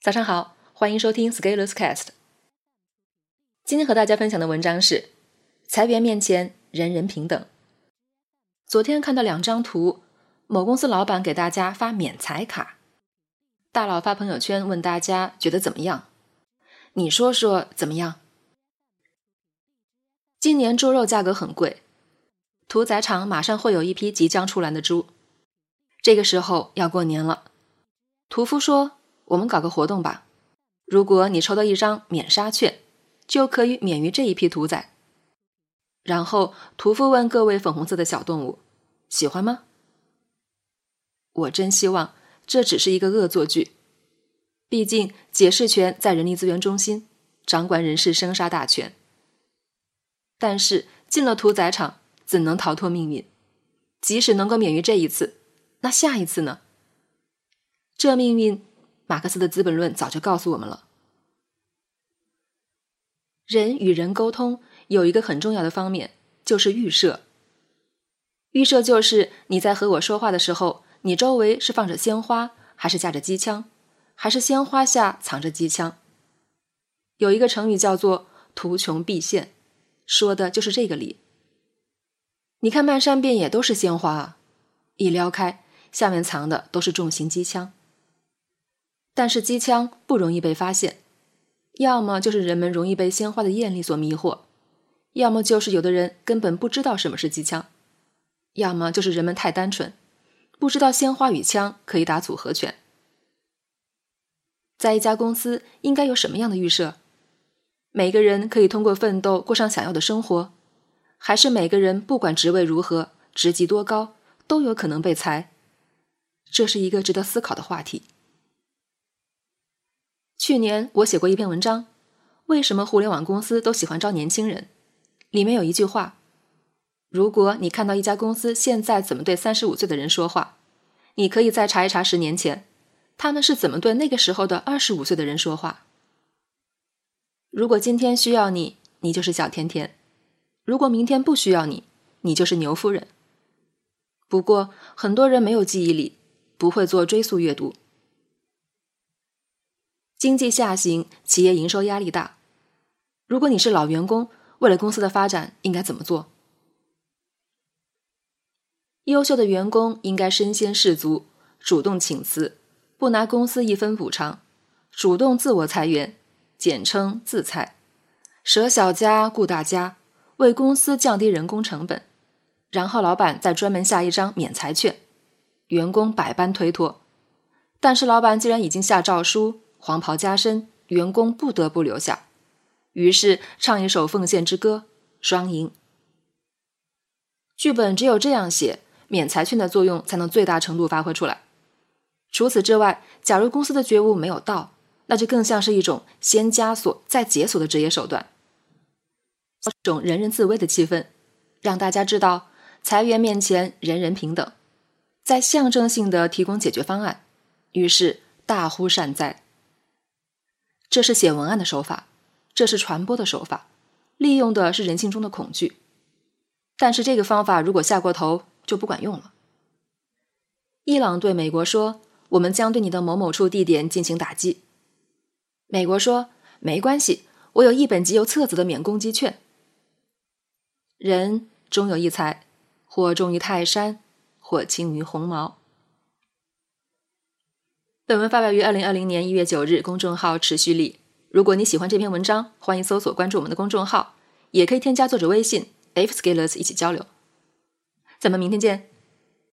早上好，欢迎收听 Scalers Cast。今天和大家分享的文章是：裁员面前人人平等。昨天看到两张图，某公司老板给大家发免裁卡，大佬发朋友圈问大家觉得怎么样？你说说怎么样？今年猪肉价格很贵，屠宰场马上会有一批即将出栏的猪，这个时候要过年了，屠夫说。我们搞个活动吧，如果你抽到一张免杀券，就可以免于这一批屠宰。然后屠夫问各位粉红色的小动物，喜欢吗？我真希望这只是一个恶作剧，毕竟解释权在人力资源中心，掌管人事生杀大权。但是进了屠宰场，怎能逃脱命运？即使能够免于这一次，那下一次呢？这命运。马克思的《资本论》早就告诉我们了，人与人沟通有一个很重要的方面，就是预设。预设就是你在和我说话的时候，你周围是放着鲜花，还是架着机枪，还是鲜花下藏着机枪？有一个成语叫做“图穷匕现”，说的就是这个理。你看漫山遍野都是鲜花啊，一撩开，下面藏的都是重型机枪。但是机枪不容易被发现，要么就是人们容易被鲜花的艳丽所迷惑，要么就是有的人根本不知道什么是机枪，要么就是人们太单纯，不知道鲜花与枪可以打组合拳。在一家公司应该有什么样的预设？每个人可以通过奋斗过上想要的生活，还是每个人不管职位如何、职级多高都有可能被裁？这是一个值得思考的话题。去年我写过一篇文章，为什么互联网公司都喜欢招年轻人？里面有一句话：如果你看到一家公司现在怎么对三十五岁的人说话，你可以再查一查十年前他们是怎么对那个时候的二十五岁的人说话。如果今天需要你，你就是小甜甜；如果明天不需要你，你就是牛夫人。不过很多人没有记忆力，不会做追溯阅读。经济下行，企业营收压力大。如果你是老员工，为了公司的发展，应该怎么做？优秀的员工应该身先士卒，主动请辞，不拿公司一分补偿，主动自我裁员，简称自裁，舍小家顾大家，为公司降低人工成本。然后老板再专门下一张免裁券，员工百般推脱，但是老板既然已经下诏书。黄袍加身，员工不得不留下，于是唱一首奉献之歌，双赢。剧本只有这样写，免裁券的作用才能最大程度发挥出来。除此之外，假如公司的觉悟没有到，那就更像是一种先枷锁再解锁的职业手段，一种人人自危的气氛，让大家知道裁员面前人人平等，在象征性的提供解决方案，于是大呼善哉。这是写文案的手法，这是传播的手法，利用的是人性中的恐惧。但是这个方法如果下过头，就不管用了。伊朗对美国说：“我们将对你的某某处地点进行打击。”美国说：“没关系，我有一本集邮册子的免攻击券。”人终有一才，或重于泰山，或轻于鸿毛。本文发表于二零二零年一月九日，公众号持续力。如果你喜欢这篇文章，欢迎搜索关注我们的公众号，也可以添加作者微信 f scalers 一起交流。咱们明天见。